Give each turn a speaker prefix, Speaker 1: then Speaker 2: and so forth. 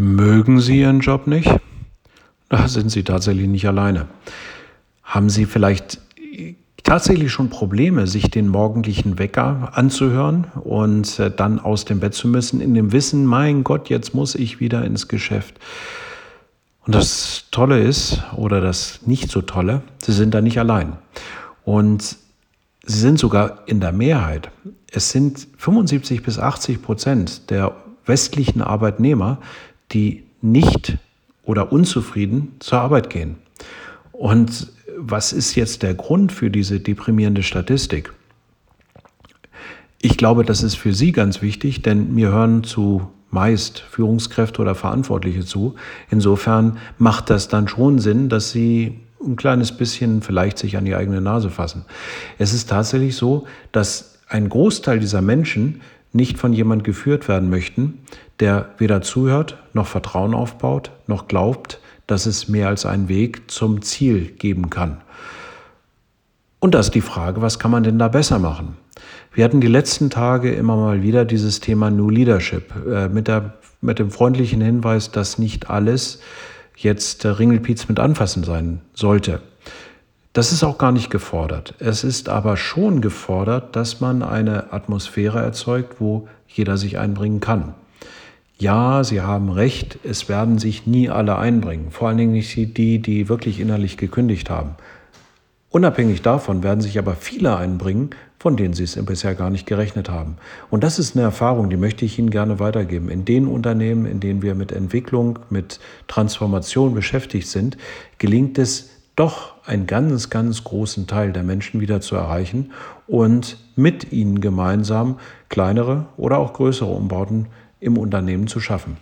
Speaker 1: Mögen Sie Ihren Job nicht? Da sind Sie tatsächlich nicht alleine. Haben Sie vielleicht tatsächlich schon Probleme, sich den morgendlichen Wecker anzuhören und äh, dann aus dem Bett zu müssen, in dem Wissen, mein Gott, jetzt muss ich wieder ins Geschäft. Und das Tolle ist, oder das nicht so Tolle, Sie sind da nicht allein. Und Sie sind sogar in der Mehrheit. Es sind 75 bis 80 Prozent der westlichen Arbeitnehmer, die nicht oder unzufrieden zur Arbeit gehen. Und was ist jetzt der Grund für diese deprimierende Statistik? Ich glaube, das ist für Sie ganz wichtig, denn mir hören zu meist Führungskräfte oder Verantwortliche zu. Insofern macht das dann schon Sinn, dass Sie ein kleines bisschen vielleicht sich an die eigene Nase fassen. Es ist tatsächlich so, dass ein Großteil dieser Menschen nicht von jemand geführt werden möchten, der weder zuhört, noch Vertrauen aufbaut, noch glaubt, dass es mehr als einen Weg zum Ziel geben kann. Und da ist die Frage, was kann man denn da besser machen? Wir hatten die letzten Tage immer mal wieder dieses Thema New Leadership äh, mit, der, mit dem freundlichen Hinweis, dass nicht alles jetzt Ringelpiez mit anfassen sein sollte. Das ist auch gar nicht gefordert. Es ist aber schon gefordert, dass man eine Atmosphäre erzeugt, wo jeder sich einbringen kann. Ja, Sie haben recht, es werden sich nie alle einbringen, vor allen Dingen nicht die, die wirklich innerlich gekündigt haben. Unabhängig davon werden sich aber viele einbringen, von denen Sie es bisher gar nicht gerechnet haben. Und das ist eine Erfahrung, die möchte ich Ihnen gerne weitergeben. In den Unternehmen, in denen wir mit Entwicklung, mit Transformation beschäftigt sind, gelingt es doch einen ganz, ganz großen Teil der Menschen wieder zu erreichen und mit ihnen gemeinsam kleinere oder auch größere Umbauten im Unternehmen zu schaffen.